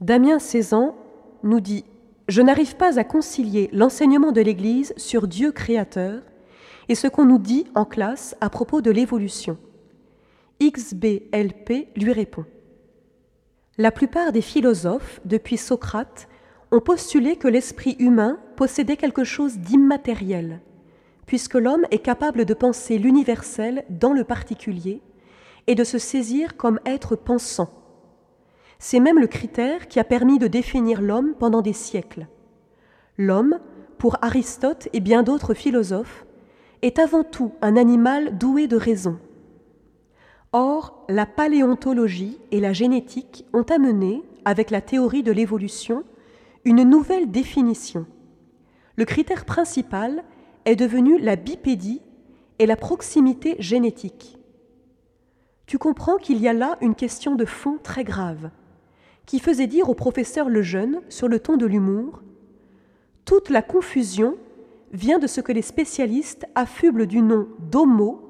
Damien Cézanne nous dit Je n'arrive pas à concilier l'enseignement de l'Église sur Dieu créateur et ce qu'on nous dit en classe à propos de l'évolution. XBLP lui répond La plupart des philosophes, depuis Socrate, ont postulé que l'esprit humain possédait quelque chose d'immatériel, puisque l'homme est capable de penser l'universel dans le particulier et de se saisir comme être pensant. C'est même le critère qui a permis de définir l'homme pendant des siècles. L'homme, pour Aristote et bien d'autres philosophes, est avant tout un animal doué de raison. Or, la paléontologie et la génétique ont amené, avec la théorie de l'évolution, une nouvelle définition. Le critère principal est devenu la bipédie et la proximité génétique. Tu comprends qu'il y a là une question de fond très grave qui faisait dire au professeur Lejeune, sur le ton de l'humour, Toute la confusion vient de ce que les spécialistes affublent du nom d'homo,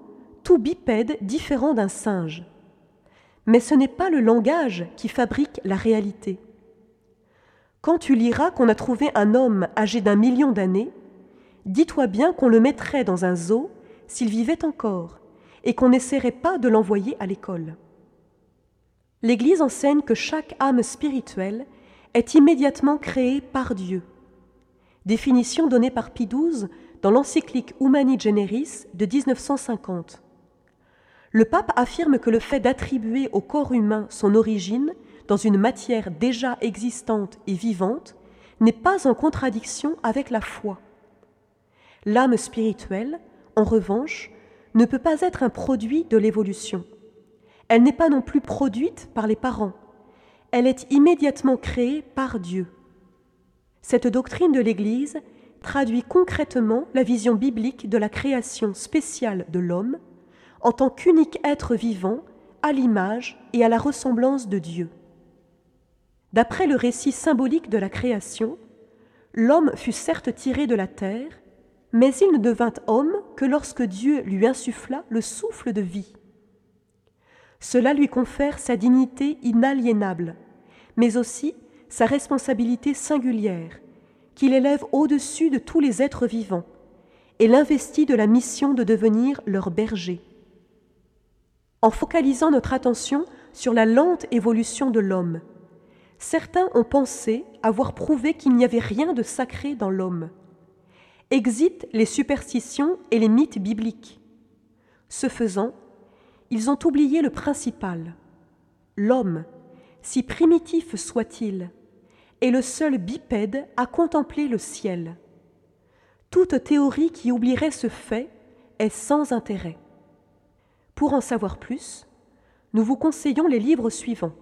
tout bipède différent d'un singe. Mais ce n'est pas le langage qui fabrique la réalité. Quand tu liras qu'on a trouvé un homme âgé d'un million d'années, dis-toi bien qu'on le mettrait dans un zoo s'il vivait encore, et qu'on n'essaierait pas de l'envoyer à l'école. L'Église enseigne que chaque âme spirituelle est immédiatement créée par Dieu. Définition donnée par Pie XII dans l'encyclique Humani Generis de 1950. Le pape affirme que le fait d'attribuer au corps humain son origine dans une matière déjà existante et vivante n'est pas en contradiction avec la foi. L'âme spirituelle, en revanche, ne peut pas être un produit de l'évolution. Elle n'est pas non plus produite par les parents. Elle est immédiatement créée par Dieu. Cette doctrine de l'Église traduit concrètement la vision biblique de la création spéciale de l'homme en tant qu'unique être vivant à l'image et à la ressemblance de Dieu. D'après le récit symbolique de la création, l'homme fut certes tiré de la terre, mais il ne devint homme que lorsque Dieu lui insuffla le souffle de vie. Cela lui confère sa dignité inaliénable, mais aussi sa responsabilité singulière, qu'il élève au-dessus de tous les êtres vivants, et l'investit de la mission de devenir leur berger. En focalisant notre attention sur la lente évolution de l'homme, certains ont pensé avoir prouvé qu'il n'y avait rien de sacré dans l'homme. Exit les superstitions et les mythes bibliques. Ce faisant, ils ont oublié le principal. L'homme, si primitif soit-il, est le seul bipède à contempler le ciel. Toute théorie qui oublierait ce fait est sans intérêt. Pour en savoir plus, nous vous conseillons les livres suivants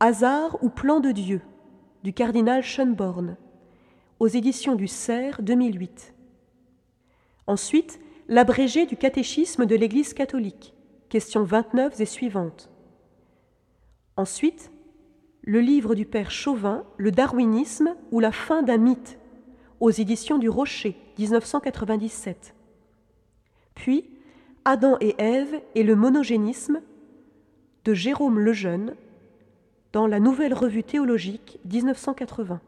Hasard ou plan de Dieu du cardinal Schönborn aux éditions du Cerf 2008. Ensuite, l'abrégé du catéchisme de l'Église catholique questions 29 et suivantes. Ensuite, le livre du père Chauvin, Le darwinisme ou la fin d'un mythe, aux éditions du Rocher, 1997. Puis, Adam et Ève et le monogénisme, de Jérôme Lejeune, dans la Nouvelle Revue théologique, 1980.